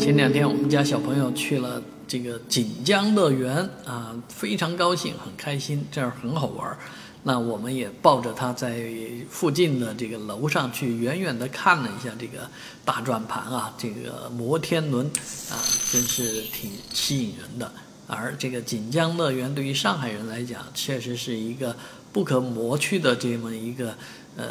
前两天我们家小朋友去了这个锦江乐园啊，非常高兴，很开心，这儿很好玩儿。那我们也抱着他在附近的这个楼上去远远地看了一下这个大转盘啊，这个摩天轮啊，真是挺吸引人的。而这个锦江乐园对于上海人来讲，确实是一个不可磨去的这么一个呃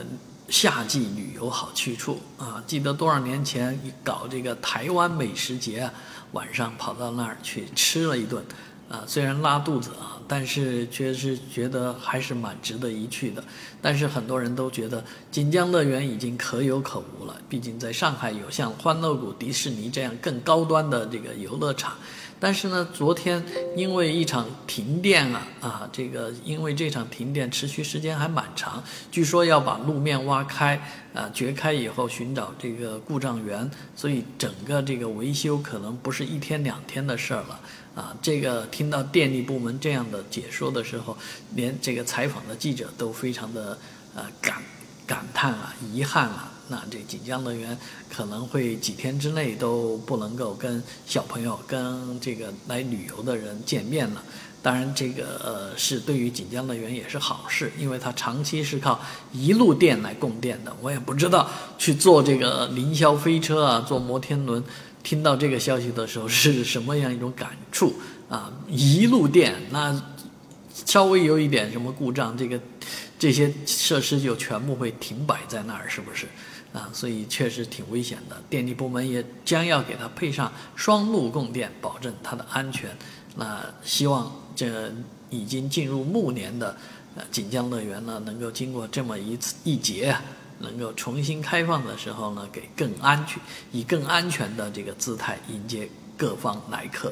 夏季旅游好去处啊。记得多少年前搞这个台湾美食节啊，晚上跑到那儿去吃了一顿。啊，虽然拉肚子啊，但是确实觉得还是蛮值得一去的。但是很多人都觉得锦江乐园已经可有可无了，毕竟在上海有像欢乐谷、迪士尼这样更高端的这个游乐场。但是呢，昨天因为一场停电啊，啊，这个因为这场停电持续时间还蛮长，据说要把路面挖开，啊，掘开以后寻找这个故障源，所以整个这个维修可能不是一天两天的事儿了，啊，这个听到电力部门这样的解说的时候，连这个采访的记者都非常的呃感感叹啊，遗憾啊。那这锦江乐园可能会几天之内都不能够跟小朋友、跟这个来旅游的人见面了。当然，这个呃是对于锦江乐园也是好事，因为它长期是靠一路电来供电的。我也不知道去坐这个凌霄飞车啊，坐摩天轮，听到这个消息的时候是什么样一种感触啊？一路电，那稍微有一点什么故障，这个这些设施就全部会停摆在那儿，是不是？啊，所以确实挺危险的。电力部门也将要给它配上双路供电，保证它的安全。那希望这已经进入暮年的呃锦江乐园呢，能够经过这么一次一劫，能够重新开放的时候呢，给更安全，以更安全的这个姿态迎接各方来客。